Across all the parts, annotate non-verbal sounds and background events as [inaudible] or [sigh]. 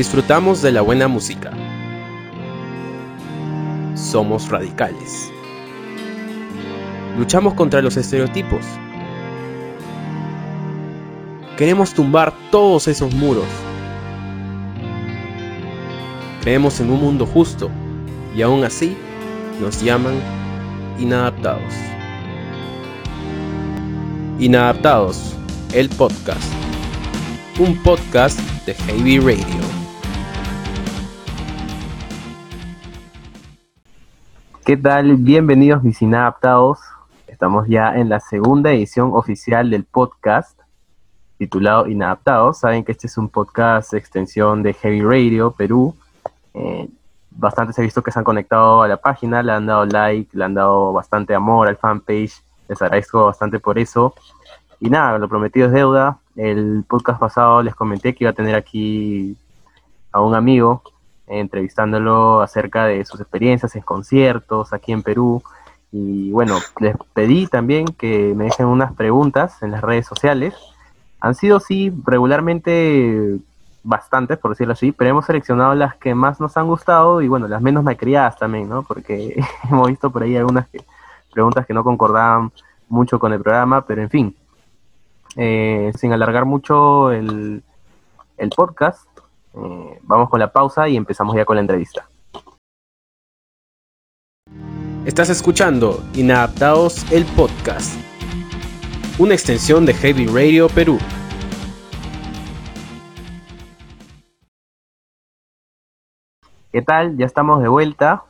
Disfrutamos de la buena música. Somos radicales. Luchamos contra los estereotipos. Queremos tumbar todos esos muros. Creemos en un mundo justo y aún así nos llaman inadaptados. Inadaptados, el podcast. Un podcast de Heavy Radio. ¿Qué tal? Bienvenidos mis inadaptados. Estamos ya en la segunda edición oficial del podcast titulado Inadaptados. Saben que este es un podcast extensión de Heavy Radio Perú. Eh, bastantes he visto que se han conectado a la página, le han dado like, le han dado bastante amor al fanpage. Les agradezco bastante por eso. Y nada, lo prometido es deuda. El podcast pasado les comenté que iba a tener aquí a un amigo entrevistándolo acerca de sus experiencias en conciertos aquí en Perú. Y bueno, les pedí también que me dejen unas preguntas en las redes sociales. Han sido, sí, regularmente bastantes, por decirlo así, pero hemos seleccionado las que más nos han gustado y bueno, las menos criadas también, ¿no? Porque [laughs] hemos visto por ahí algunas preguntas que no concordaban mucho con el programa, pero en fin, eh, sin alargar mucho el, el podcast, eh, vamos con la pausa y empezamos ya con la entrevista. Estás escuchando Inadaptados el podcast, una extensión de Heavy Radio Perú. ¿Qué tal? Ya estamos de vuelta.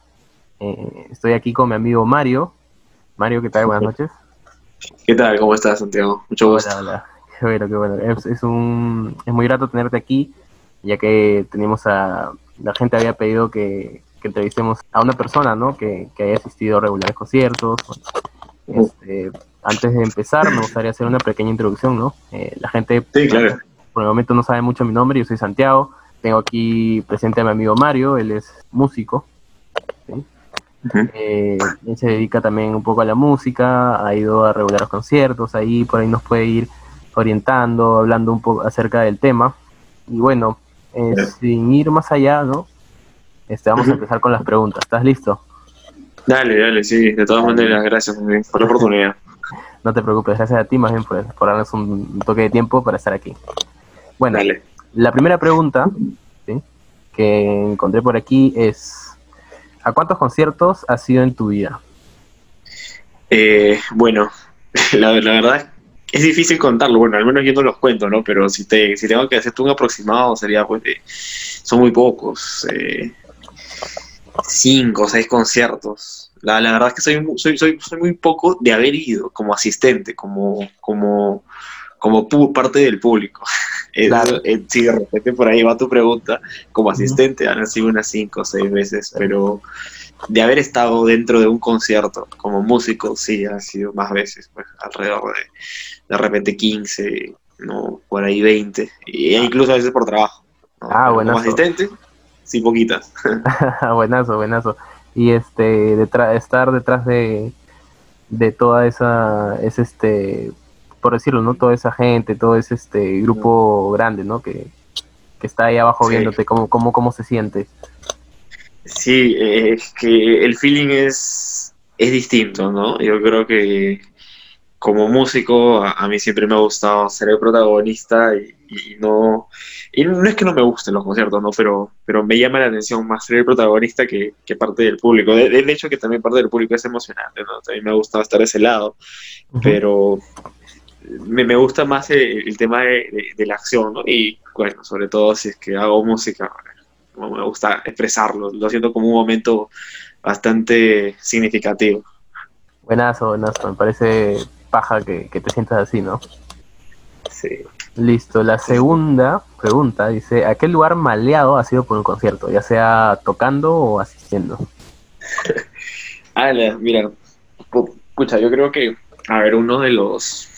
Eh, estoy aquí con mi amigo Mario. Mario, ¿qué tal? Buenas noches. ¿Qué tal? ¿Cómo estás, Santiago? Mucho gusto. Hola, Qué bueno, qué bueno. Es, un, es muy grato tenerte aquí, ya que tenemos a... La gente había pedido que, entrevistemos a una persona, ¿no? Que, haya asistido a regulares conciertos. Este, antes de empezar, me gustaría hacer una pequeña introducción, ¿no? Eh, la gente, sí, claro. por el momento, no sabe mucho mi nombre. Yo soy Santiago. Tengo aquí presente a mi amigo Mario, él es músico. Eh, él se dedica también un poco a la música, ha ido a regular conciertos, ahí por ahí nos puede ir orientando, hablando un poco acerca del tema. Y bueno, eh, sin ir más allá, ¿no? Este, vamos a empezar con las preguntas. ¿Estás listo? Dale, dale, sí. De todas maneras, gracias por la oportunidad. [laughs] no te preocupes, gracias a ti más bien por, por darnos un toque de tiempo para estar aquí. Bueno, dale. La primera pregunta que encontré por aquí es, ¿a cuántos conciertos has ido en tu vida? Eh, bueno, [laughs] la, verdad es difícil contarlo, bueno, al menos yo no los cuento, ¿no? Pero si, te, si tengo que hacerte un aproximado, sería pues son muy pocos, eh, cinco o seis conciertos. La, verdad es que soy, soy, soy, soy muy poco de haber ido como asistente, como, como, como parte del público. [laughs] Claro. Eh, si de repente por ahí va tu pregunta, como asistente han sido unas cinco o seis veces, pero de haber estado dentro de un concierto como músico, sí, ha sido más veces, pues alrededor de de repente 15, no, por ahí 20, e incluso a veces por trabajo. Ah, buenazo. Como asistente, sí, poquitas. [laughs] buenazo, buenazo. Y este, detrás, estar detrás de, de toda esa, es este, por decirlo, ¿no? Toda esa gente, todo ese este grupo grande, ¿no? Que, está ahí abajo viéndote, ¿cómo, cómo, ¿cómo se siente? Sí, es que el feeling es, es distinto, ¿no? Yo creo que como músico a, mí siempre me ha gustado ser el protagonista y, no y no es que no me gusten los conciertos, ¿no? Pero, pero me llama la atención más ser el protagonista que, parte del público. De, de, hecho que también parte del público es emocionante, ¿no? También me ha gustado estar de ese lado, pero me, gusta más el, tema de, la acción, ¿no? Y bueno, sobre todo si es que hago música, me gusta expresarlo, lo siento como un momento bastante significativo. Buenazo, buenazo, me parece paja que, te sientas así, ¿no? Sí. Listo, la segunda pregunta dice, ¿a qué lugar maleado ha sido por un concierto? Ya sea tocando o asistiendo. [laughs] ah, mira, escucha, yo creo que, a ver, uno de los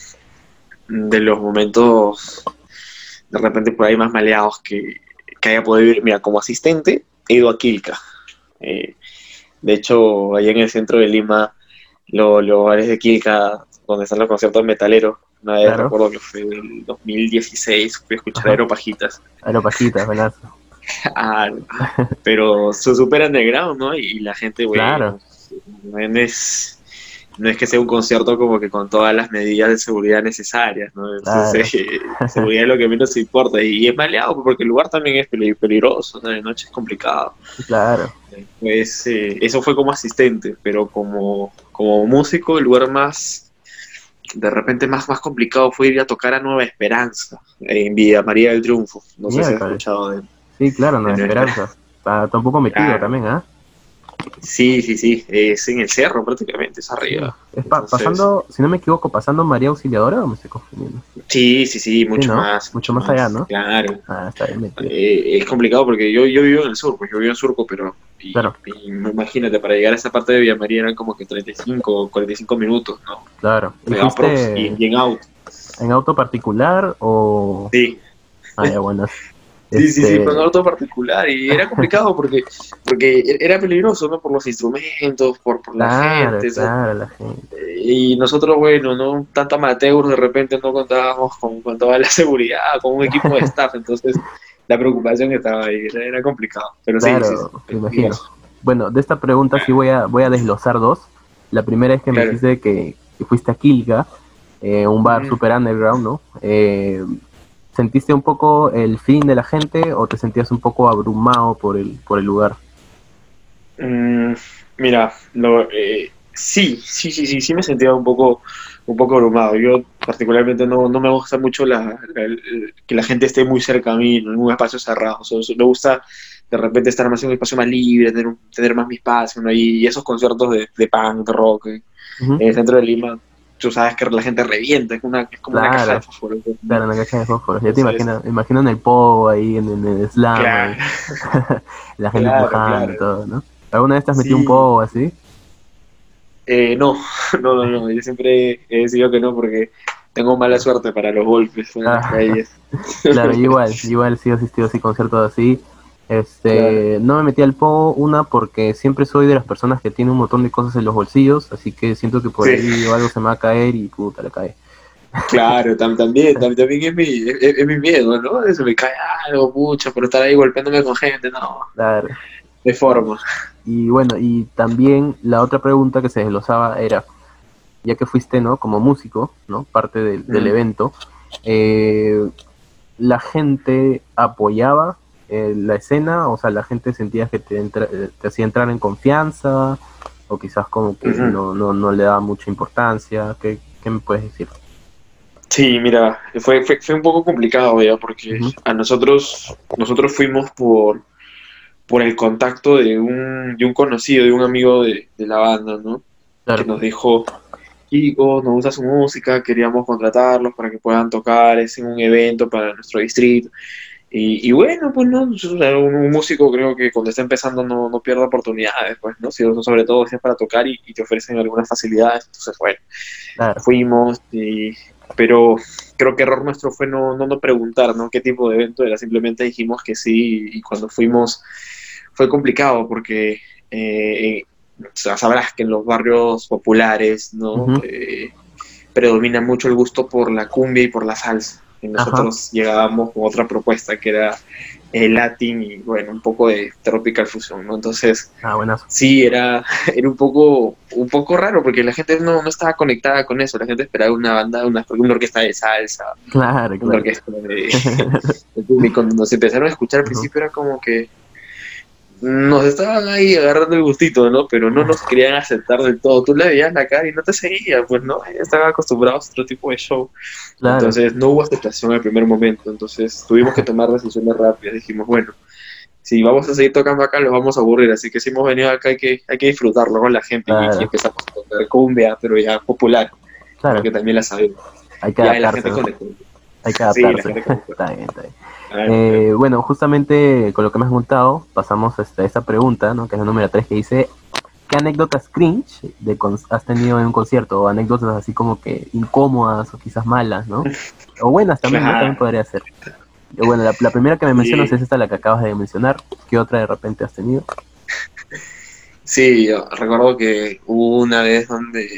de los momentos de repente por ahí más maleados que, haya podido ir, mira, como asistente he ido a Quilca. Eh, de hecho, allá en el centro de Lima, los bares de Quilca, donde están los conciertos metaleros, una vez recuerdo que fue en el 2016, fui a escuchar Aeropajitas. Aeropajitas, ¿verdad? [laughs] Ah, pero se supera underground, ¿no? Y, la gente, güey, Claro. es, no es que sea un concierto como que con todas las medidas de seguridad necesarias, ¿no? Entonces, eh, seguridad es lo que menos importa. Y, es maleado porque el lugar también es peli- peligroso, ¿no? De noche es complicado. Claro. Pues eh, eso fue como asistente, pero como, como músico, el lugar más, de repente más, más complicado fue ir a tocar a Nueva Esperanza, en Villa María del Triunfo. No sé si has escuchado de él. Sí, claro, el- esperanza. [laughs] Está, está un poco metido Claro. también, ¿ah? Sí, sí, sí, es en el cerro prácticamente, es arriba. Es pa- Entonces- pasando, si no me equivoco, pasando María Auxiliadora o me estoy confundiendo. Sí, sí, sí, mucho ¿no? más. Mucho más allá, ¿no? Claro. Ah, está bien. Eh, es complicado porque yo, yo vivo en el sur, pues yo vivo en Surco, pero y, Claro. y imagínate, para llegar a esa parte de Villa María eran como que 35 o 45 minutos, ¿no? Claro. ¿Y fuiste y, y en auto. en auto particular o...? Sí, Ah, ya, bueno. Sí, sí, sí, Este, fue un auto particular y era complicado porque, porque era peligroso, ¿no? Por los instrumentos, por, por la gente. claro, la gente. Y nosotros, bueno, no tanto amateur, de repente no contábamos con, con toda la [laughs] seguridad, con un equipo de [laughs] staff, entonces la preocupación estaba ahí, era, era complicado. Pero sí, Claro, sí, imagino. Bueno, de esta pregunta sí voy a, voy a desglosar dos. La primera es que me dijiste que, que fuiste a Kilga, eh, un bar Ujú. super underground, ¿no? Eh, ¿Sentiste un poco el fin de la gente o te sentías un poco abrumado por el, por el lugar? Mm, mira, lo, eh, sí, sí, sí, sí, sí me sentía un poco, un poco abrumado. Yo particularmente no, no me gusta mucho la, que la gente esté muy cerca a mí, en un espacio cerrado. O sea, eso- me gusta de repente estar más en un espacio más libre, tener, tener más mi espacio, ¿no? Y, y esos conciertos de, de punk, de rock, eh, en el centro de Lima, tú sabes que la gente revienta, es, una, es como una caja de fósforo. Claro, en la caja de fósforos. Ya te imaginas, imagino en el pogo ahí, en, en el slam, Claro. [laughs] la gente Claro, empujando y todo, ¿no? ¿Alguna vez te has metido Sí. un pogo así? Eh, no, [laughs] no, no, no, yo siempre he decidido que no porque tengo mala suerte para los golpes en las Ah. calles. [laughs] Claro, igual, igual sí he asistido así a conciertos así. Este, no me metí al pogo, una porque siempre soy de las personas que tiene un montón de cosas en los bolsillos, así que siento que por Sí. ahí algo se me va a caer y puta, le cae. Claro, [laughs] tam- también, tam- también es mi, es, es mi miedo, ¿no? Eso me cae algo, pucha, por estar ahí golpeándome con gente, no, Claro. de forma. Y bueno, y también la otra pregunta que se desglosaba era, ya que fuiste, ¿no? Como músico, ¿no? Parte del, del Mm. evento, eh, ¿la gente apoyaba eh, la escena? O sea, ¿la gente sentía que te, entra- eh, te hacía entrar en confianza? ¿O quizás como que no, no, no le daba mucha importancia? ¿Qué, qué me puedes decir? Sí, mira, fue, fue, fue un poco complicado, ya, porque a nosotros, nosotros fuimos por, por el contacto de un, de un conocido, de un amigo de, de la banda, ¿no? Claro, que nos dijo, chicos, nos gusta su música, queríamos contratarlos para que puedan tocar, es en un evento para nuestro distrito. Y, y bueno, pues no, un, músico creo que cuando está empezando no, no pierde oportunidades, pues, ¿no? Si, sobre todo si es para tocar y, y te ofrecen algunas facilidades, entonces bueno, claro, fuimos, y, pero creo que error nuestro fue no, no, no preguntar, ¿no? ¿Qué tipo de evento era? Simplemente dijimos que sí y cuando fuimos fue complicado porque eh, o sea, sabrás que en los barrios populares, ¿no? Eh, predomina mucho el gusto por la cumbia y por la salsa. Y nosotros llegábamos con otra propuesta que era el latín y bueno, un poco de tropical fusion, ¿no? Entonces, ah, sí, era, [laughs] era un poco, un poco raro porque la gente no, no estaba conectada con eso, la gente esperaba una banda, una, una orquesta de salsa, Claro, una claro. orquesta de, [laughs] de. Y cuando nos empezaron a escuchar al principio era como que nos estaban ahí agarrando el gustito, ¿no? Pero no nos querían aceptar del todo. Tú le veías la cara y no te seguía, pues no, estaban acostumbrados a otro tipo de show. Claro. Entonces no hubo aceptación al primer momento. Entonces tuvimos que tomar decisiones rápidas. Dijimos, bueno, si vamos a seguir tocando acá, los vamos a aburrir. Así que si hemos venido acá, hay que, hay que disfrutarlo con la gente. Y- Claro. Y, empezamos a tocar cumbia, pero ya popular, claro, porque también la sabemos. hay que Ya la gente. Hay que Sí, adaptarse. conectó. [laughs] está bien, está bien. Ah, Eh, bueno, justamente con lo que me has contado, pasamos este, a esta pregunta, ¿no? que es la número 3, que dice, ¿qué anécdotas cringe de has tenido en un concierto? O anécdotas así como que incómodas o quizás malas, ¿no? O buenas también, ¿no? Claro. también podría ser. Eh, Bueno, la, la primera que me mencionas Sí. es esta, la que acabas de mencionar. ¿Qué otra de repente has tenido? Sí, yo recuerdo que hubo una vez donde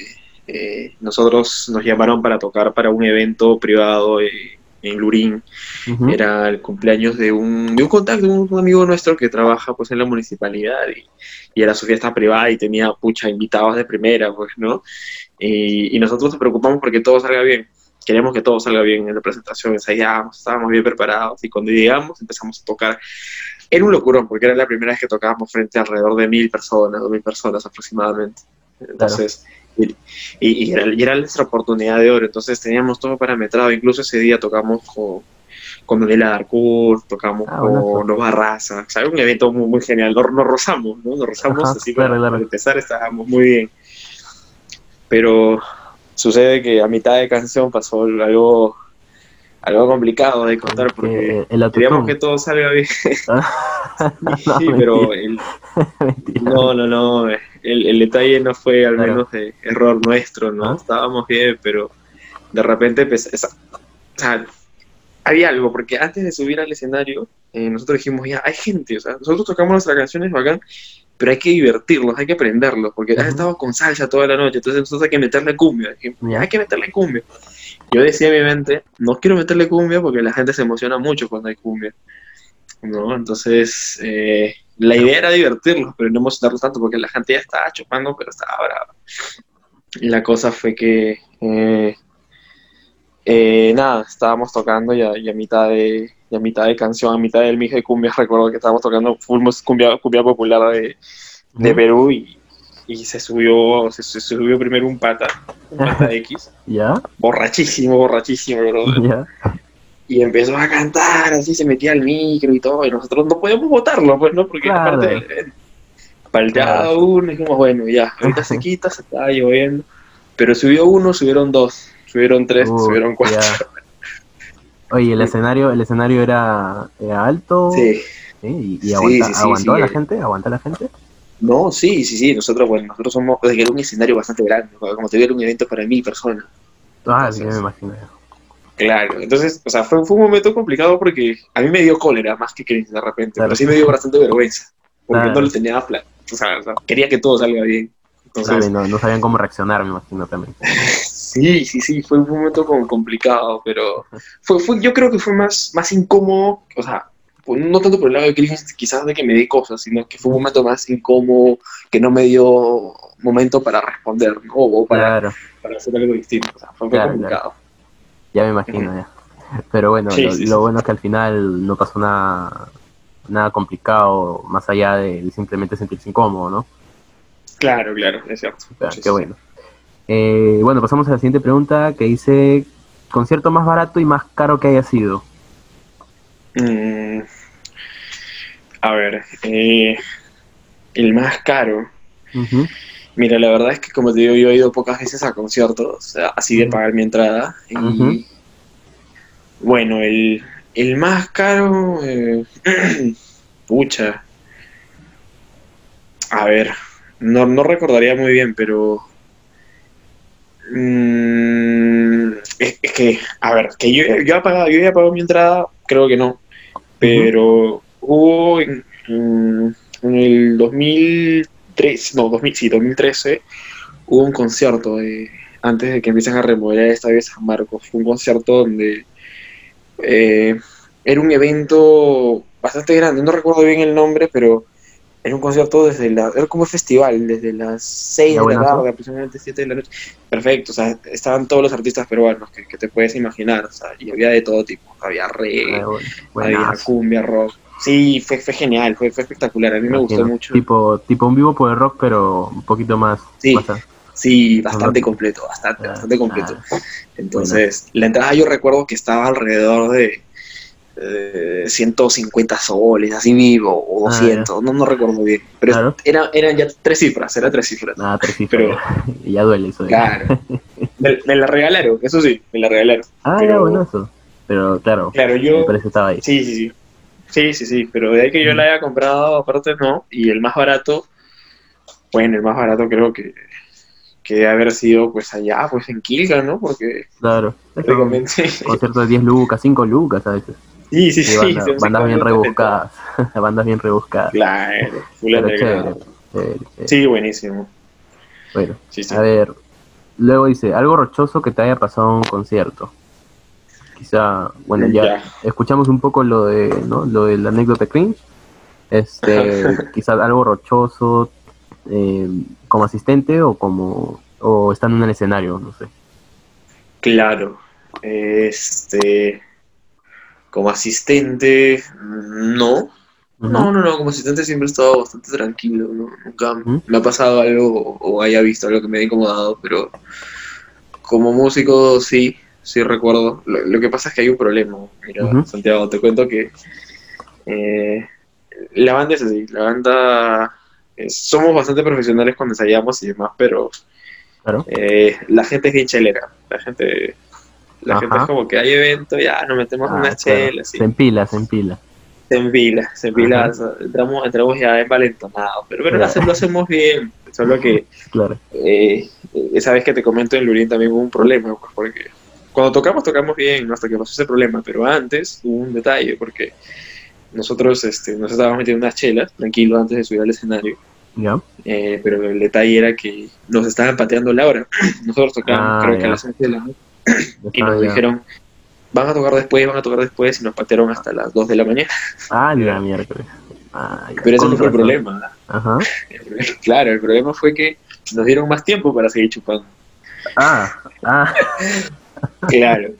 eh, nosotros nos llamaron para tocar para un evento privado eh, en Lurín. Era el cumpleaños de un, de un contacto, de un amigo nuestro que trabaja pues en la municipalidad y, y, era su fiesta privada y tenía, pucha, invitados de primera, pues, ¿no? Y, y nosotros nos preocupamos porque todo salga bien. Queremos que todo salga bien en la presentación, ensayábamos, estábamos bien preparados y cuando llegamos empezamos a tocar. Era un locurón porque era la primera vez que tocábamos frente a alrededor de mil personas, dos mil personas aproximadamente. Entonces, y, y, era, nuestra oportunidad de oro, entonces teníamos todo parametrado, incluso ese día tocamos con, con Daniela Darcourt, tocamos ah, con los Barraza, o sea, un evento muy, muy genial, nos, rozamos, ¿no? Nos rozamos así para, empezar, estábamos muy bien. Pero sucede que a mitad de canción pasó algo algo complicado de contar porque queríamos que todo salga bien. [laughs] sí, pero el, [laughs] no, no, no, el, detalle no fue al menos de error nuestro, ¿no? ¿Ah? Estábamos bien, pero de repente pues, o sea, había algo, porque antes de subir al escenario, eh, nosotros dijimos, ya, hay gente, o sea, nosotros tocamos nuestras canciones bacán, pero hay que divertirlos, hay que aprenderlos, porque has estado con salsa toda la noche, entonces nosotros hay que meterle cumbia, hay que meterle cumbia. Yo decía en mi mente, no quiero meterle cumbia porque la gente se emociona mucho cuando hay cumbia. ¿no? Entonces, eh, la idea era divertirlos, pero no emocionarlos tanto porque la gente ya estaba chupando, pero estaba brava. Y la cosa fue que, eh, eh, nada, estábamos tocando y a, mitad de, a mitad de canción, a mitad del mije de cumbia, [laughs] recuerdo que estábamos tocando cumbia, cumbia popular de, de Perú y, y se subió, se, subió primero un pata, un pata [laughs] X. ¿Ya? Borrachísimo, borrachísimo, bro. [laughs] Y empezó a cantar, así se metía al micro y todo, y nosotros no podíamos votarlo, pues, ¿no? Porque claro. parte del Faltaba uno, y dijimos, bueno, ya, ahorita [laughs] se quita, se estaba lloviendo. Pero subió uno, subieron dos, subieron tres, subieron cuatro. Oye, el escenario, el escenario era, alto. Sí. ¿Y, y aguantó a la gente? ¿Aguanta la gente? No, sí, sí, sí. Nosotros, bueno, nosotros somos, que era un escenario bastante grande, como te digo, un evento para mil personas. Ah, sí, me imagino. Claro, entonces, o sea, fue, fue, un momento complicado porque a mí me dio cólera más que crisis de repente, pero sí me dio bastante vergüenza, porque no le tenía plan. O sea, quería que todo salga bien. Entonces, no, no, sabían cómo reaccionar, me imagino también. [laughs] sí, sí, sí, fue un momento como complicado, pero fue, fue, yo creo que fue más, más incómodo, o sea, no tanto por el lado de crisis, quizás de que me di cosas, sino que fue un momento más incómodo, que no me dio momento para responder, ¿no? O para, para hacer algo distinto. O sea, fue complicado. Ya me imagino, ya. Pero bueno, lo, bueno es que al final no pasó nada, nada complicado, más allá de, simplemente sentirse incómodo, ¿no? Claro, claro, es cierto. qué bueno. Eh, bueno, pasamos a la siguiente pregunta que dice, concierto más barato y más caro que haya sido. Mm, a ver, eh, el más caro. Mira, la verdad es que como te digo, yo he ido pocas veces a conciertos, así de pagar mi entrada. Y bueno, el, el más caro, eh, [clears throat] pucha. A ver, no, no recordaría muy bien, pero... Mm, es, que, a ver, que yo, yo, he pagado, yo he pagado mi entrada, creo que no pero hubo en, el 2013, no, 2000, sí, 2013, hubo un concierto antes de que empiecen a remodelar esta vez San Marcos. Fue un concierto donde eh, era un evento bastante grande, no recuerdo bien el nombre, pero era un concierto desde la, era como un festival, desde las 6 de la tarde, aproximadamente 7 de la noche. Perfecto, o sea, estaban todos los artistas peruanos que, que te puedes imaginar, o sea, y había de todo tipo, había reggae, ah, había cumbia, rock. Sí, fue, fue genial, fue, fue espectacular, a mí me gustó mucho. Tipo, tipo un vivo por el rock, pero un poquito más. Sí, sí bastante completo, bastante, bastante completo. Entonces, la entrada yo recuerdo que estaba alrededor de 150 eh, soles, así vivo, o 200, ah, no, no recuerdo bien. Pero era, eran ya tres cifras, era tres cifras. Ah, tres cifras. Pero, [laughs] ya duele eso. Claro. me, la regalaron, eso sí, me la regalaron. Ah, pero, bueno eso. Pero claro, claro yo, el estaba ahí. Sí, sí, sí. Sí, sí, sí, pero de ahí que yo la haya comprado, aparte no, y el más barato, bueno, el más barato creo que que debe haber sido pues allá, pues en Kilga, ¿no? Porque claro, concierto de 10 lucas, 5 lucas a veces. Sí, sí, sí. [laughs] bandas bien rebuscadas. [laughs] bandas bien rebuscadas. Claro, Sí, buenísimo. Bueno, a ver. Luego dice, algo rochoso que te haya pasado en un concierto. quizá, bueno, ya, Ya. escuchamos un poco lo de, ¿no? Lo de la anécdota cringe, este, [laughs] quizás algo rochoso, eh, como asistente o como, o estando en el escenario, no sé. Claro. Este. Como asistente, no. No, no, no, como asistente siempre he estado bastante tranquilo, ¿no? Nunca me ha pasado algo o haya visto algo que me haya incomodado, pero como músico sí, sí recuerdo. Lo, lo que pasa es que hay un problema. Mira. Santiago, te cuento que eh, la banda es así, la banda eh, somos bastante profesionales cuando ensayamos y demás, pero Claro. eh, la gente es bien chelera, la gente, la Ajá. gente es como que hay evento, ya nos metemos Ah, unas claro. chelas, y Se empila, se empila. se envila, se Ajá. entramos, entramos ya envalentonados, pero, pero Claro. lo, hace- lo hacemos bien, solo que Claro. eh, esa vez que te comento en Lurín también hubo un problema, pues, porque cuando tocamos, tocamos bien, hasta que pasó ese problema, pero antes hubo un detalle, porque nosotros este, nos estábamos metiendo unas chelas, tranquilo, antes de subir al escenario, ¿Ya? eh, pero el detalle era que nos estaban pateando la hora. [clears throat] Nosotros tocábamos, Ah, creo que a las 11 de la noche, y nos dijeron, van a tocar después, van a tocar después, y nos patearon hasta las 2 de la mañana. Ah, la miércoles. Ah, Pero ese no fue el problema. Ajá. Claro, el problema fue que nos dieron más tiempo para seguir chupando. Ah, ah, Claro.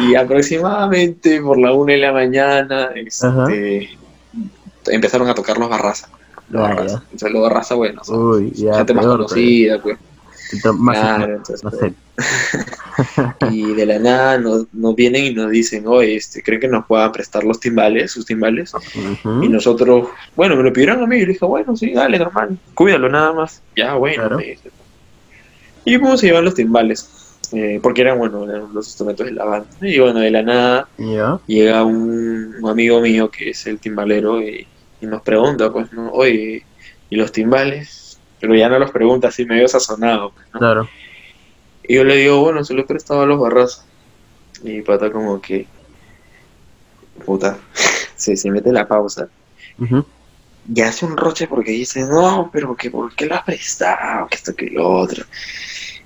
Y aproximadamente por la una de la mañana este, empezaron a tocar los barrazas. Los Ah, barrazas. Entonces los barrazas, bueno, son uy, ya. gente más peor, conocida, pues. Más, Claro, entonces, no sé. [laughs] Y de la nada nos, nos vienen y nos dicen, oye, este, ¿creen que nos puedan prestar los timbales, sus timbales? Y nosotros, bueno, me lo pidieron a mí, y le dije, bueno, sí, dale, normal, cuídalo nada más. Ya, bueno. Claro. me dice. Y fuimos a llevar los timbales, eh, porque eran, bueno, eran los instrumentos de la banda. Y bueno, de la nada llega un, un amigo mío que es el timbalero y, y nos pregunta, pues, ¿no? Oye, ¿y los timbales? Pero ya no los pregunta así medio sazonado, pues, ¿no? Claro. Y yo le digo, bueno, se lo he prestado a los barras. Y pata como que, puta, [laughs] se, se mete la pausa. Ujú. Y hace un roche porque dice, no, pero que ¿por qué lo has prestado? Que esto, que lo otro.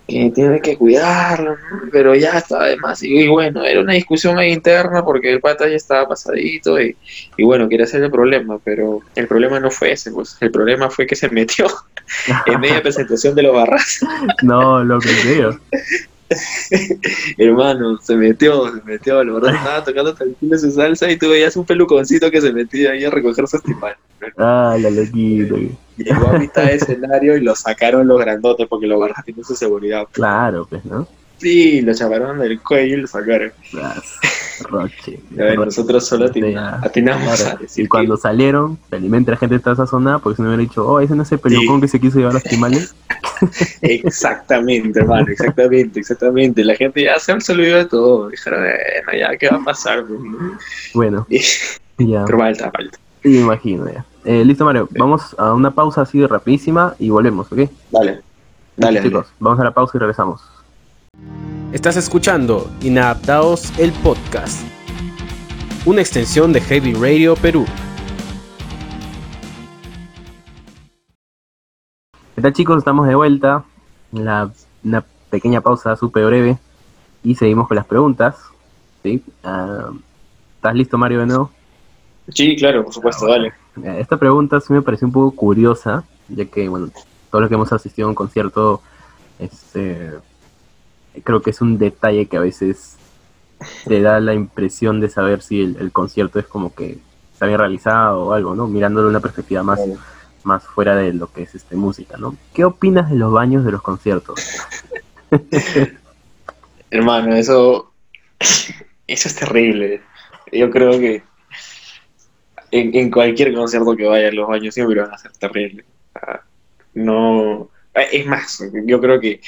Que tiene que cuidarlo, ¿no? pero ya estaba de más. Y, y bueno, era una discusión ahí interna porque el pata ya estaba pasadito y, y bueno, quería hacer el problema, pero el problema no fue ese, pues. El problema fue que se metió [laughs] [laughs] en media presentación de los barras. [laughs] No, lo que digo. Hermano, se metió, se metió, la verdad estaba tocando tranquilo su salsa y tú veías un peluconcito que se metía ahí a recoger sus timbales. Ah, la loquita. Llegó a mitad de escenario y lo sacaron los grandotes porque los barras tienen su seguridad. Claro, pues, ¿no? Sí, lo chavaron del cuello y lo sacaron. Las Roche. A ver, nosotros solo atin- Ya, atinamos claro. a decir Y cuando salieron, felizmente la gente estaba sazonada porque si no hubiera dicho, oh, ese no es el pelucón que se quiso llevar los timales. [laughs] exactamente, hermano, exactamente, exactamente. La gente ya se se olvidó de todo. Dijeron, bueno, ya, ¿qué va a pasar? no? Bueno, [laughs] Y- ya. Pero falta, falta. Me imagino ya. Eh, listo, Mario. Vamos a una pausa así rapidísima y volvemos, ¿ok? Dale, dale, dale. Chicos, vamos a la pausa y regresamos. Estás escuchando Inadaptados el podcast, una extensión de Heavy Radio Perú. ¿Qué tal chicos? Estamos de vuelta. La, una pequeña pausa súper breve. Y seguimos con las preguntas. ¿sí? Ah, ¿Estás listo, Mario, de nuevo? Sí, claro, por supuesto, dale. Eh, Esta pregunta sí me pareció un poco curiosa, ya que, bueno, todos los que hemos asistido a un concierto, este, creo que es un detalle que a veces te da la impresión de saber si el, el concierto es como que está bien realizado o algo, ¿no? Mirándolo una perspectiva más, más fuera de lo que es este música, ¿no? ¿Qué opinas de los baños de los conciertos? [laughs] Hermano, eso, eso es terrible. Yo creo que en, en cualquier concierto que vaya, los baños siempre van a ser terribles. No, es más, yo creo que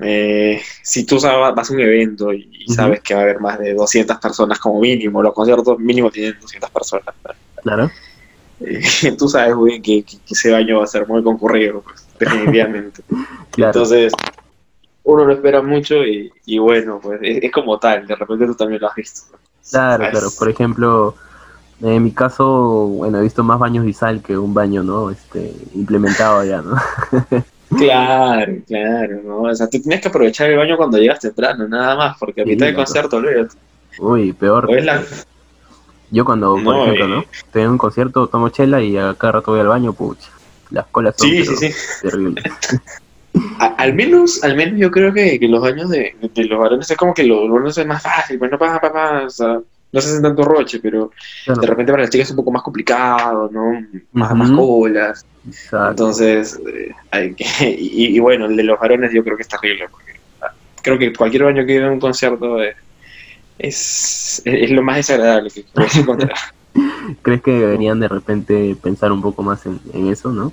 eh, si tú sabes, vas a un evento y y sabes que va a haber más de 200 personas como mínimo, los conciertos mínimo tienen 200 personas. Claro. Eh, [laughs] tú sabes muy bien que, que- que ese baño va a ser muy concurrido, pues, definitivamente. [laughs] Claro. Entonces, uno lo espera mucho y, y bueno, pues es, es como tal, de repente tú también lo has visto. Claro, claro. Por ejemplo, en mi caso, bueno, he visto más baños Visal que un baño, ¿no? Este, implementado ya, ¿no? [laughs] Claro, claro, ¿no? O sea, tú tienes que aprovechar el baño cuando llegas temprano, nada más, porque a Sí, mitad del concierto, olvídate. Uy, peor. La- Yo cuando, por No, ejemplo. ¿no? Estoy en un concierto, tomo chela y a cada rato voy al baño, pucha. Las colas son Sí, sí, sí. terribles. [laughs] A- al menos, al menos yo creo que, que los baños de, de los varones es como que los varones es más fácil, pues no pa, pa, pa, o sea, no se hacen tanto roche, pero Claro, de repente para las chicas es un poco más complicado, ¿no? Más, Ujú. más colas. exacto. Entonces, eh, hay que, [laughs] y, y bueno, el de los varones yo creo que es terrible, porque ah, creo que cualquier baño que vea un concierto es, es, es lo más desagradable que puedes [laughs] encontrar. ¿Crees que deberían de repente pensar un poco más en, en eso, no?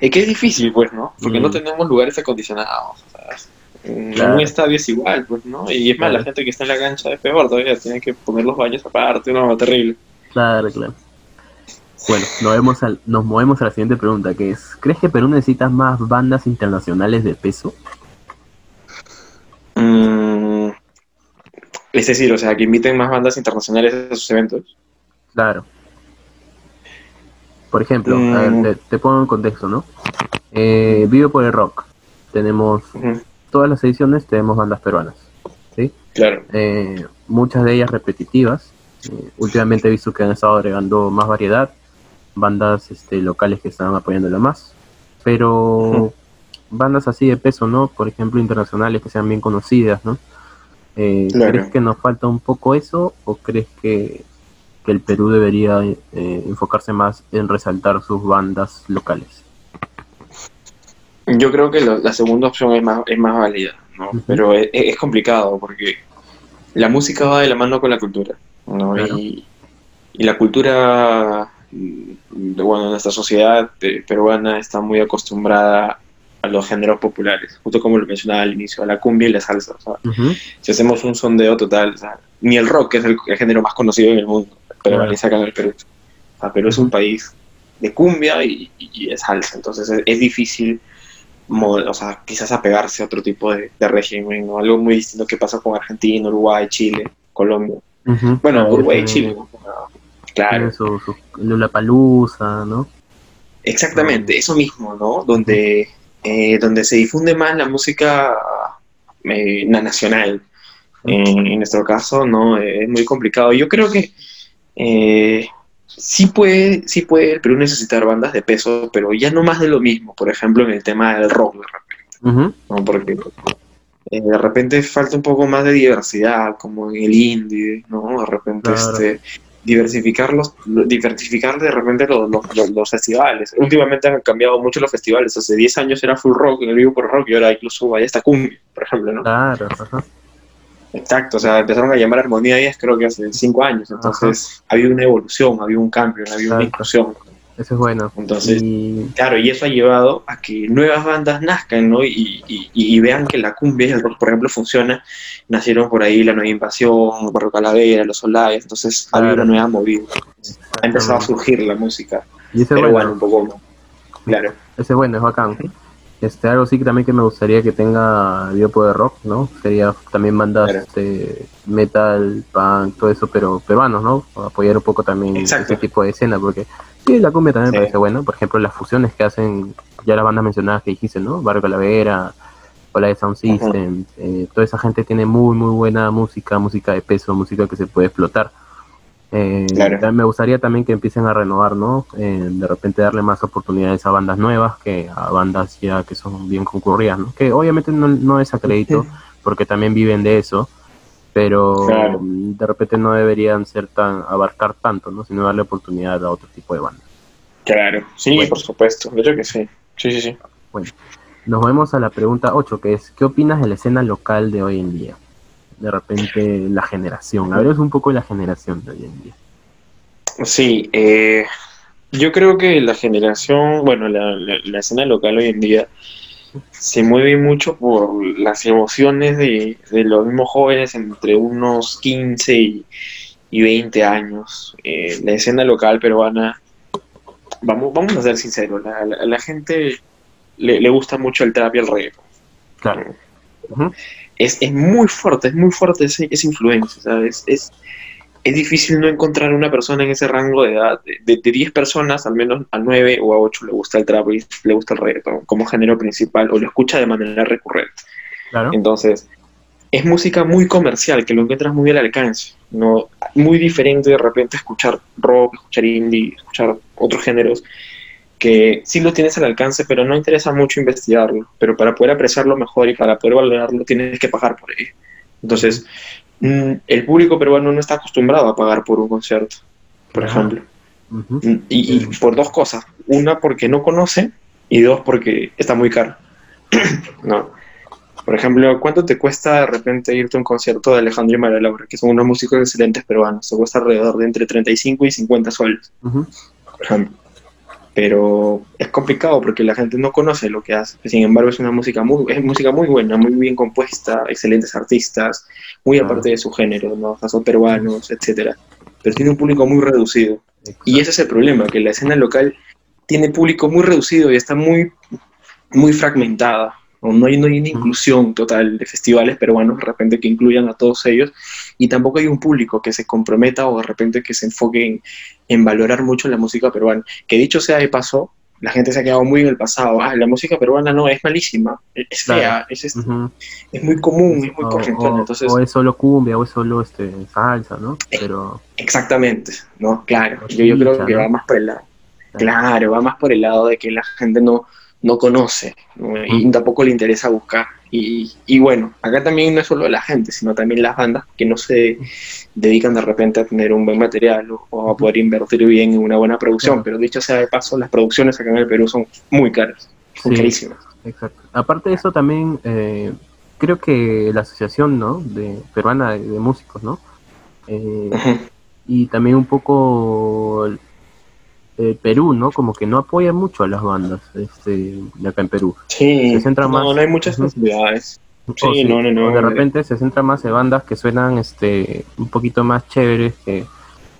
Es que es difícil, pues, ¿no? Porque Mm. no tenemos lugares acondicionados. sea, en Claro. un estadio es igual, pues, ¿no? Y es más, Claro. la gente que está en la cancha es peor todavía, tiene que poner los baños aparte, no, terrible. Claro, claro. Bueno, nos, vemos al- nos movemos a la siguiente pregunta, que es, ¿crees que Perú necesita más bandas internacionales de peso? Mm, es decir, o sea, que inviten más bandas internacionales a sus eventos. Claro. Por ejemplo, a ver, Mm. te, te pongo en contexto, ¿no? Eh, Vivo por el Rock. Tenemos todas las ediciones, tenemos bandas peruanas. ¿sí? Claro. Eh, muchas de ellas repetitivas. Eh, últimamente he visto que han estado agregando más variedad, bandas este, locales que están apoyándola más. Pero bandas así de peso, ¿no? Por ejemplo, internacionales que sean bien conocidas, ¿no? Eh, Claro. ¿Crees que nos falta un poco eso o crees que, que el Perú debería enfocarse más en resaltar sus bandas locales? Yo creo que lo- la segunda opción es más, es más válida, ¿no? Pero es, es complicado porque la música va de la mano con la cultura, ¿no? Claro. Y, y la cultura, mm, de, bueno, nuestra sociedad eh, peruana está muy acostumbrada a los géneros populares, justo como lo mencionaba al inicio, a la cumbia y la salsa. o sea, Ujú, si hacemos un sondeo total, ni el rock, que es el, el género más conocido en el mundo, pero le sacan el Perú. O sea, Perú es un país de cumbia y, y- de salsa, entonces es, es difícil, o sea, quizás apegarse a otro tipo de, de régimen, o algo muy distinto que pasa con Argentina, Uruguay, Chile, Colombia. Bueno, Claro, Uruguay y Chile. Claro, tiene su, su Lollapalooza, ¿no? exactamente, eso mismo, ¿no? Donde, eh, donde se difunde más la música eh, na- nacional. En, en nuestro caso, no, es muy complicado. Yo creo que eh, sí puede, sí puede el Perú necesitar bandas de peso, pero ya no más de lo mismo. Por ejemplo, en el tema del rock, de repente, ¿no? Porque eh, de repente falta un poco más de diversidad, como en el indie, ¿no? De repente, Claro. este diversificar los, lo- diversificar de repente los, los, los- festivales. Últimamente han cambiado mucho los festivales. Hace 10 años era full rock, en el vivo por rock, y ahora incluso hay esta cumbia, por ejemplo, ¿no? Claro, ajá. Exacto, o sea, empezaron a llamar Armonía 10 creo que hace 5 años, entonces había una evolución, había un cambio, había una Claro. inclusión. Eso es bueno. Entonces, Y- claro, y eso ha llevado a que nuevas bandas nazcan, ¿no? Y, y- y vean que la cumbia y el rock, por ejemplo, funciona. Nacieron por ahí La Nueva Invasión, Barrio Calavera, Los Solares, entonces ha habido Claro. una nueva movida. Ha empezado a surgir la música, Y ese es pero bueno. bueno, un poco más. Claro. Ese es bueno, es bacán. Este, algo sí que también que me gustaría que tenga Biopo de rock, ¿no? Sería también bandas Claro. este, metal, punk, todo eso, pero peruanos, ¿no? Apoyar un poco también Exacto. ese tipo de escena, porque sí, la cumbia también Sí. me parece buena. Por ejemplo, las fusiones que hacen ya las bandas mencionadas que dijiste, ¿no? Barrio Calavera, Hola de Sound System, eh, toda esa gente tiene muy, muy buena música, música de peso, música que se puede explotar. Eh, Claro. Me gustaría también que empiecen a renovar, ¿no? Eh, de repente darle más oportunidades a bandas nuevas que a bandas ya que son bien concurridas, ¿no? Que obviamente no, no es acredito porque también viven de eso, pero Claro. de repente no deberían ser tan abarcar tanto, ¿no? Sino darle oportunidad a otro tipo de bandas. Claro, sí, Bueno. por supuesto, yo creo que sí. Sí, sí, sí. Nos vemos a la pregunta 8, que es, ¿qué opinas de la escena local de hoy en día? De repente la generación, hablemos un poco de la generación de hoy en día. Sí, eh, yo creo que la generación, bueno, la, la- la escena local hoy en día se mueve mucho por las emociones de, de los mismos jóvenes entre unos 15 y, y 20 años. Eh, la escena local peruana, vamos, vamos a ser sinceros, la, la- gente le, le gusta mucho el trap y el reggaeton. Claro. Ujú. Es, es muy fuerte, es muy fuerte ese- esa influencia, ¿sabes? Es, es difícil no encontrar una persona en ese rango de edad. De, de, de 10 personas, al menos a 9 o a 8 le gusta el trap y le gusta el reggaeton como género principal o lo escucha de manera recurrente. Claro. Entonces, es música muy comercial, que lo encuentras muy al alcance, ¿no? Muy diferente de repente escuchar rock, escuchar indie, escuchar otros géneros, que sí lo tienes al alcance, pero no interesa mucho investigarlo. Pero para poder apreciarlo mejor y para poder valorarlo, tienes que pagar por ello. Entonces, mm, el público peruano no está acostumbrado a pagar por un concierto, por ejemplo. Mm, y, y, por dos cosas. Una, porque no conoce, y dos, porque está muy caro. [clears throat] no. Por ejemplo, ¿cuánto te cuesta de repente irte a un concierto de Alejandro y María Laura, que son unos músicos excelentes peruanos? Se cuesta alrededor de entre 35 y 50 soles, por ejemplo. Pero es complicado porque la gente no conoce lo que hace. Sin embargo, es una música muy, es música muy buena, muy bien compuesta, excelentes artistas, muy aparte de su género, ¿no? son peruanos, etcétera. Pero tiene un público muy reducido. Y ese es el problema, que la escena local tiene público muy reducido y está muy, muy fragmentada no hay, no hay una inclusión total de festivales peruanos de repente que incluyan a todos ellos y tampoco hay un público que se comprometa o de repente que se enfoque en, valorar mucho la música peruana. Que dicho sea de paso, la gente se ha quedado muy en el pasado. Ah, la música peruana no, es malísima, es fea, es, es, muy común, es muy corriente. Entonces, o es solo cumbia, o es solo este, salsa, ¿no? Pero... Exactamente, ¿no? Claro, yo, yo creo que va más por el lado. Claro, va más por el lado de que la gente no, no conoce y tampoco le interesa buscar. Y, y, bueno, acá también no es solo la gente, sino también las bandas que no se dedican de repente a tener un buen material o, a poder invertir bien en una buena producción. Pero dicho sea de paso, las producciones acá en el Perú son muy caras, son carísimas. Exacto. Aparte de eso también, eh, creo que la asociación ¿no? de peruana de, músicos, ¿no? Eh, y también un poco eh, Perú, ¿no? Como que no apoya mucho a las bandas este, de acá en Perú. Sí, se centra no, más, no hay muchas posibilidades. Sí, no, no, no. de repente se centra más en bandas que suenan este, un poquito más chéveres que,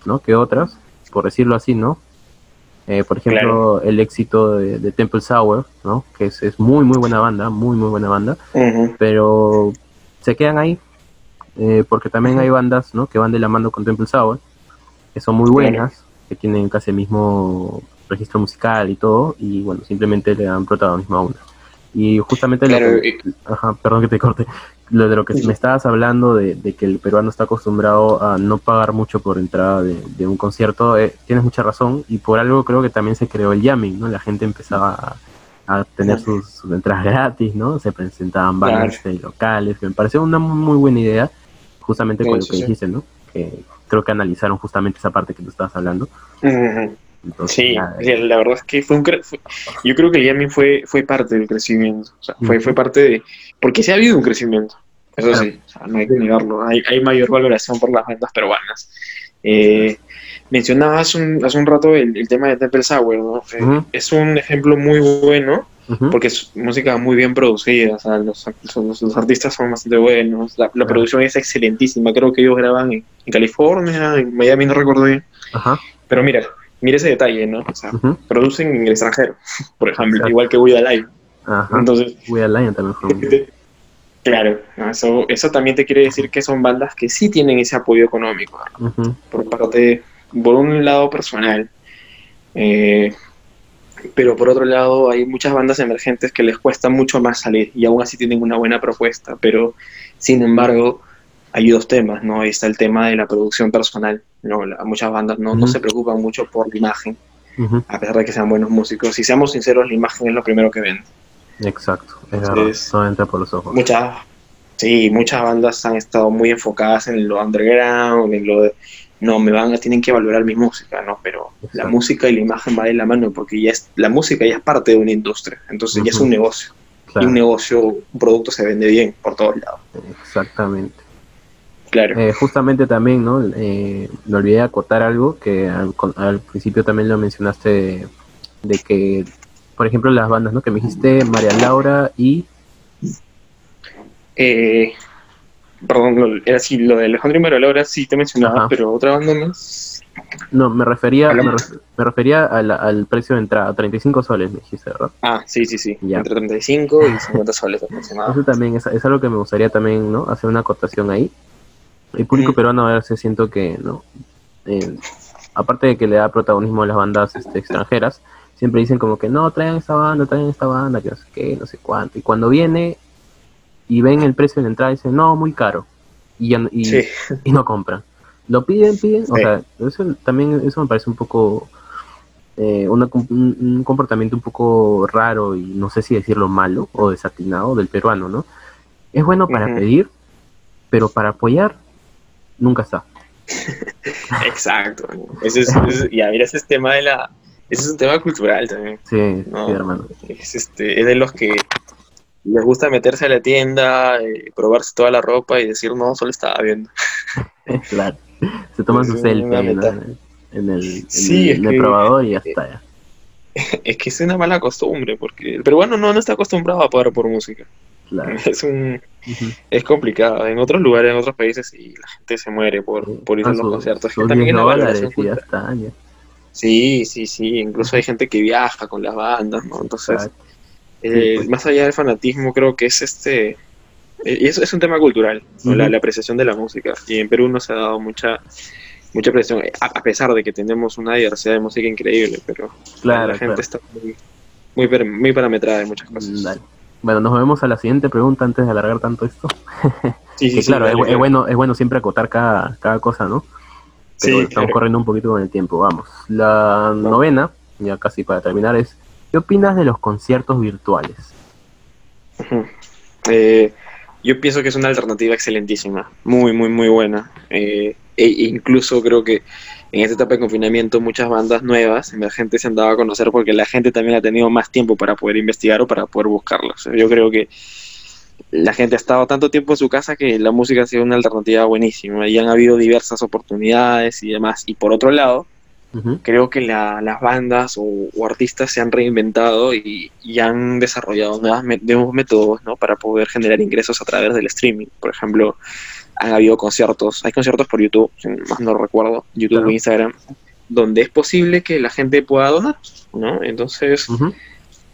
¿no? que otras, por decirlo así, ¿no? Eh, por ejemplo, el éxito de, Temple Sour, ¿no? Que es, muy, muy buena banda, muy, muy buena banda, pero se quedan ahí, eh, porque también hay bandas, ¿no? Que van de la mano con Temple Sour, que son muy buenas, que tienen casi el mismo registro musical y todo, y bueno, simplemente le dan protagonismo a una. Y justamente ajá, perdón que te corte, lo de lo que me estabas hablando de, que el peruano está acostumbrado a no pagar mucho por entrada de, un concierto, eh, tienes mucha razón, y por algo creo que también se creó el jamming, ¿no? La gente empezaba a, tener sus, entradas gratis, ¿no? Se presentaban bandas locales, que me pareció una muy buena idea, justamente con lo que dijiste, ¿no? Que, creo que analizaron justamente esa parte que tú estabas hablando. sí, la verdad es que fue un yo creo que el Yami fue, fue parte del crecimiento, o sea, fue, fue parte de, porque sí ha habido un crecimiento, eso sí, no hay que negarlo, hay, hay mayor valoración por las ventas peruanas. Eh, mencionabas un, hace un rato el, tema de Temple Sour, ¿no? Eh, es un ejemplo muy bueno porque es música muy bien producida, o sea, los, los, artistas son bastante buenos, la, producción es excelentísima, creo que ellos graban en, California, en Miami, no recuerdo bien. Pero mira, mira ese detalle, ¿no? O sea, producen en el extranjero, [laughs] por ejemplo, igual que We Live. Entonces, We Lion también [laughs] Claro, eso, eso también te quiere decir que son bandas que sí tienen ese apoyo económico, por parte, por un lado personal. Eh, pero por otro lado hay muchas bandas emergentes que les cuesta mucho más salir y aún así tienen una buena propuesta, pero sin embargo hay dos temas, ¿no? Ahí está el tema de la producción personal, ¿no? muchas bandas no, no se preocupan mucho por la imagen, a pesar de que sean buenos músicos. Si seamos sinceros, la imagen es lo primero que ven. Exacto, es entra por los ojos. Muchas, sí, muchas bandas han estado muy enfocadas en lo underground, en lo de no, me van a, tienen que valorar mi música, ¿no? Pero la música y la imagen van de la mano porque ya es, la música ya es parte de una industria, entonces ya es un negocio. Y un negocio, un producto se vende bien por todos lados. Exactamente. Claro. Eh, justamente también, ¿no? Eh, me olvidé acotar algo que al, principio también lo mencionaste de, que, por ejemplo, las bandas, ¿no? Que me dijiste María Laura y... Eh, Perdón, era así, lo de Alejandro y María sí te mencionaba, pero otra banda más. No, me refería, me, refería al, precio de entrada, 35 soles, me dijiste, ¿verdad? Ah, sí, sí, sí, entre 35 y 50 soles Eso también es, algo que me gustaría también, ¿no? Hacer una acotación ahí. El público peruano a veces siento que, ¿no? Eh, aparte de que le da protagonismo a las bandas este, extranjeras, siempre dicen como que no, traigan esta banda, traigan esta banda, que no sé qué, no sé cuánto. Y cuando viene, y ven el precio de la entrada y dicen, no, muy caro. Y, ya, y, Sí. [laughs] y no compran. Lo piden, piden. O sea, eso también eso me parece un poco. eh, una un, un comportamiento un poco raro y no sé si decirlo malo o desatinado del peruano, ¿no? Es bueno para pedir, pero para apoyar nunca está. [laughs] Exacto. Ese es, ese- ya, mira, ese es tema de la. Ese es un tema cultural también. Sí, No. sí, hermano. Es, este, es de los que les gusta meterse a la tienda, eh, probarse toda la ropa y decir, no, solo estaba viendo. [laughs] claro. Se toman su selfie ¿no? en el, en Sí, el, es en el que- probador y ya está. Ya. [laughs] Es que es una mala costumbre, porque el peruano no, no está acostumbrado a pagar por música. Claro. [laughs] Es un es complicado. En otros lugares, en otros países, sí, la gente se muere por, por ir a Ah, los su- conciertos. Que también 10 es la y está. ya. Sí, sí, sí. Incluso hay gente que viaja con las bandas, ¿no? Entonces, Exacto. Eh, pues. más allá del fanatismo, creo que es este. eh, Y eso es un tema cultural, ¿no? la, apreciación de la música. Y en Perú nos ha dado mucha mucha presión, a, a pesar de que tenemos una diversidad de música increíble, pero Claro, la gente claro. está muy, muy, muy parametrada en muchas cosas. Dale. Bueno, nos movemos a la siguiente pregunta antes de alargar tanto esto. Sí, [laughs] sí, que sí, claro, es, es bueno, es bueno siempre acotar cada, cada cosa, ¿no? Pero Sí, estamos claro. corriendo un poquito con el tiempo, vamos. La novena, ya casi para terminar, es ¿qué opinas de los conciertos virtuales? Eh, yo pienso que es una alternativa excelentísima, muy, muy, muy buena. Eh, e incluso creo que en esta etapa de confinamiento muchas bandas nuevas, emergentes, se han dado a conocer porque la gente también ha tenido más tiempo para poder investigar o para poder buscarlos. Yo creo que la gente ha estado tanto tiempo en su casa que la música ha sido una alternativa buenísima y han habido diversas oportunidades y demás. Y por otro lado, Creo que la- las bandas o, o artistas se han reinventado y, y han desarrollado nuevas me- nuevos métodos ¿no? para poder generar ingresos a través del streaming. Por ejemplo, han habido conciertos, hay conciertos por YouTube, más no recuerdo, YouTube Claro. o Instagram, donde es posible que la gente pueda donar, ¿no? Entonces,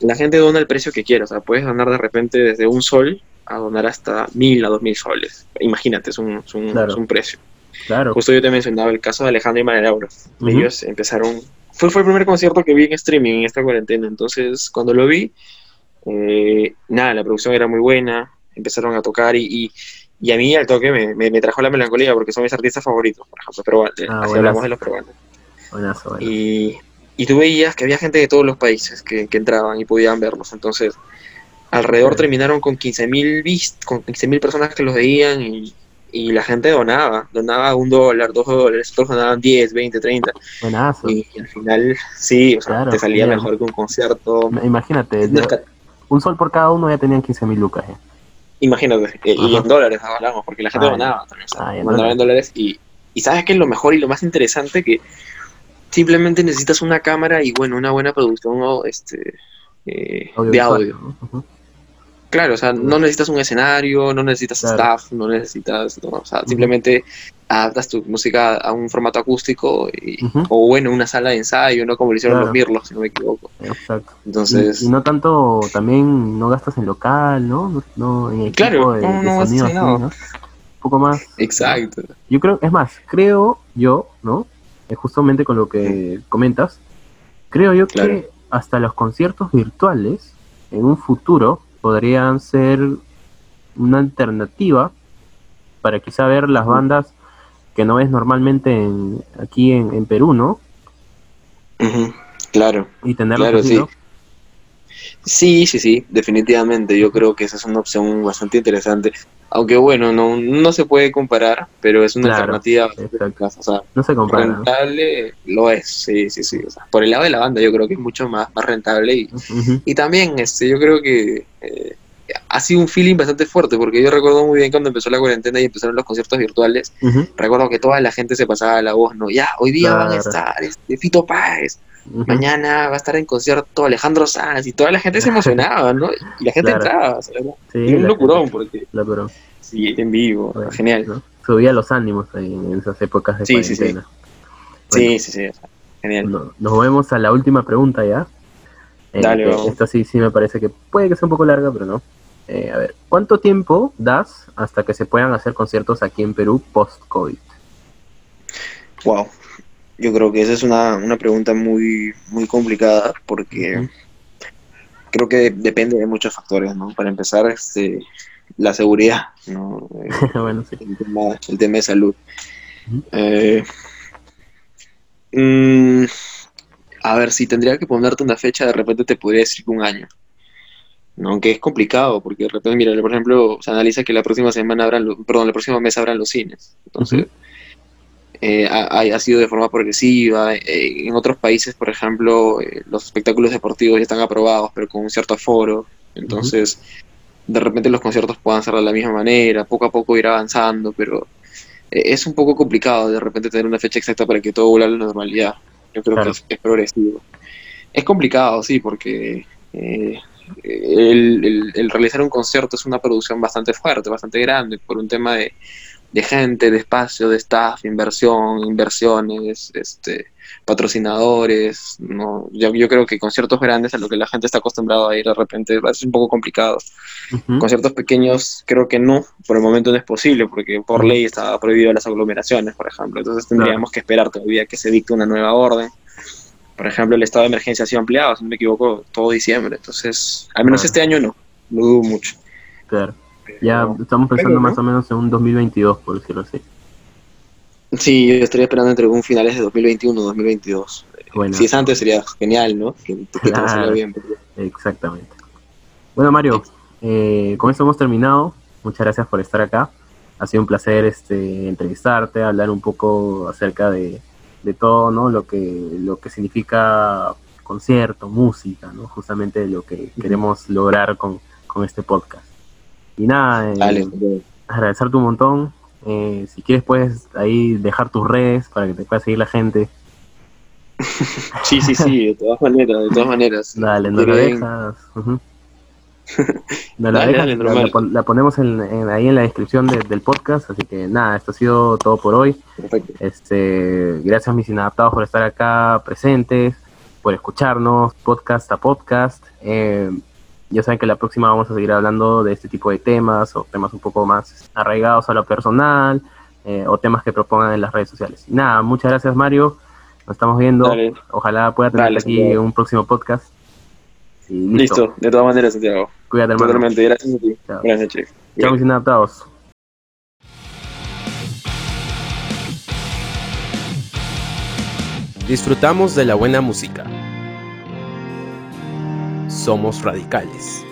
la gente dona el precio que quiera, o sea, puedes donar de repente desde un sol a donar hasta mil a dos mil soles. Imagínate, es un, es un- Claro. es un precio. Claro. Justo yo te mencionaba el caso de Alejandro y María Laura. Ujú. Ellos empezaron. Fue, fue el primer concierto que vi en streaming en esta cuarentena. Entonces, cuando lo vi, eh, nada, la producción era muy buena. Empezaron a tocar y, y, y a mí al toque me, me, me trajo la melancolía porque son mis artistas favoritos, por ejemplo, peruanos. Ah, así hablamos de los peruanos. Buenazo, buenazo. Y, y tú veías que había gente de todos los países que, que entraban y podían verlos. Entonces, alrededor Sí. terminaron con 15.000 vist con 15.000 personas que los veían y, y la gente donaba, donaba un dólar, dos dólares, otros donaban 10, 20, 30. Buenazo. Y al final, sí, o sea, Claro, te salía mejor que un concierto. Imagínate, un sol por cada uno ya tenían 15 mil lucas. eh. Imagínate, eh, y en dólares hablamos, porque la gente donaba también, o sea, en mandaba en dólares. Y, y sabes que es lo mejor y lo más interesante que simplemente necesitas una cámara y bueno, una buena producción este, eh, de audio. ¿no? Claro, o sea, no necesitas un escenario, no necesitas Claro. staff, no necesitas, no, o sea, simplemente adaptas tu música a un formato acústico y, o bueno, una sala de ensayo, ¿no? Como lo hicieron Claro. los Mirlos, si no me equivoco. Exacto. Entonces, y, y no tanto, también no gastas en local, ¿no? No, no en equipo Claro, de, no, de no gastas sonido así. ¿no? Un poco más. exacto. Yo creo, es más, creo yo, ¿no? Eh, justamente con lo que comentas, creo yo Claro. que hasta los conciertos virtuales en un futuro podrían ser una alternativa para quizá ver las bandas que no ves normalmente en, aquí en, en Perú, ¿no? Claro. Y Claro, sí. Sí, sí, sí, definitivamente. Yo creo que esa es una opción bastante interesante. Aunque bueno, no, no se puede comparar, pero es una Claro, alternativa. O sea, No se compara. rentable lo es, sí, sí, sí. O sea, por el lado de la banda yo creo que es mucho más, más rentable y, y también este, yo creo que eh, ha sido un feeling bastante fuerte porque yo recuerdo muy bien cuando empezó la cuarentena y empezaron los conciertos virtuales. Recuerdo que toda la gente se pasaba la voz, ¿no? Ya, hoy día van a estar este, Fito Páez, Mañana va a estar en concierto Alejandro Sanz y toda la gente se emocionaba, ¿no? Y la gente Claro. entraba, o sea, Sí, un la locurón gente- porque locurón. sí, en vivo, Bueno, genial. ¿no? Subía los ánimos ahí en esas épocas de Sí, sí, sí. cuarentena. Sí, sí, sí, o sea, genial. No- nos movemos a la última pregunta ya. Eh, Dale, vamos. Esta sí, sí me parece que puede que sea un poco larga, pero no. Eh, a ver, ¿cuánto tiempo das hasta que se puedan hacer conciertos aquí en Perú post-COVID? Wow. Yo creo que esa es una, una pregunta muy, muy complicada porque creo que depende de muchos factores, ¿no? Para empezar, este, la seguridad, ¿no? [laughs] bueno, sí. el, tema, de salud. Eh, mm, a ver, si tendría que ponerte una fecha, de repente te podría decir un año. Aunque es complicado, porque de repente, mira, por ejemplo, se analiza que la próxima semana abran, perdón, el próximo mes abran los cines. Entonces, eh, ha, sido de forma progresiva. Eh, en otros países, por ejemplo, eh, los espectáculos deportivos ya están aprobados, pero con un cierto aforo. Entonces, de repente los conciertos puedan ser de la misma manera, poco a poco ir avanzando, pero es un poco complicado de repente tener una fecha exacta para que todo vuelva a la normalidad. Yo creo que es, progresivo. Es complicado, sí, porque el, realizar un concierto es una producción bastante fuerte, bastante grande, por un tema de, gente, de espacio, de staff, inversión, inversiones, este, patrocinadores. ¿no? Yo, yo, creo que conciertos grandes a lo que la gente está acostumbrada a ir de repente es un poco complicado. Conciertos pequeños creo que no, por el momento no es posible, porque por ley está prohibido las aglomeraciones, por ejemplo. Entonces tendríamos que esperar todavía que se dicte una nueva orden por ejemplo, el estado de emergencia ha sido ampliado, si no me equivoco, todo diciembre. Entonces, al menos este año no, no dudo mucho. Claro. Ya estamos pensando más o menos en un 2022, por decirlo así. Sí, yo estaría esperando entre un finales de 2021 2022. si es antes sería genial, ¿no? Que, que [laughs] bien. Exactamente. Bueno, Mario, eh, con esto hemos terminado. Muchas gracias por estar acá. Ha sido un placer este, entrevistarte, hablar un poco acerca de, de todo, ¿no? Lo que, lo que significa concierto, música, ¿no? Justamente lo que queremos lograr con, este podcast. Y nada, eh, agradecerte un montón. Eh, si quieres puedes ahí dejar tus redes para que te pueda seguir la gente. [laughs] sí, sí, sí, de todas maneras, de todas maneras. [laughs] Dale, no lo dejas. [laughs] la, ponemos ahí en la descripción del podcast. Así que nada, esto ha sido todo por hoy. Este, gracias, mis inadaptados, por estar acá presentes, por escucharnos, podcast a podcast. Eh, ya saben que la próxima vamos a seguir hablando de este tipo de temas o temas un poco más arraigados a lo personal eh, o temas que propongan en las redes sociales. nada, muchas gracias, Mario. Nos estamos viendo. Ojalá pueda tener aquí un próximo podcast. listo. de todas maneras, Santiago. Cuídate, hermano. Totalmente, gracias a ti. Chao. Buenas noches. Chao, mis inadaptados. Disfrutamos de la buena música. Somos radicales.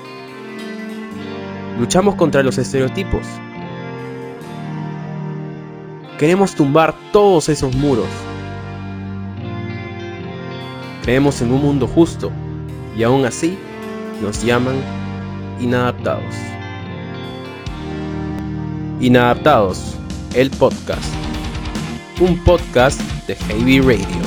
Luchamos contra los estereotipos. Queremos tumbar todos esos muros. Creemos en un mundo justo y aún así nos llaman inadaptados. Inadaptados, el podcast. Un podcast de Heavy Radio.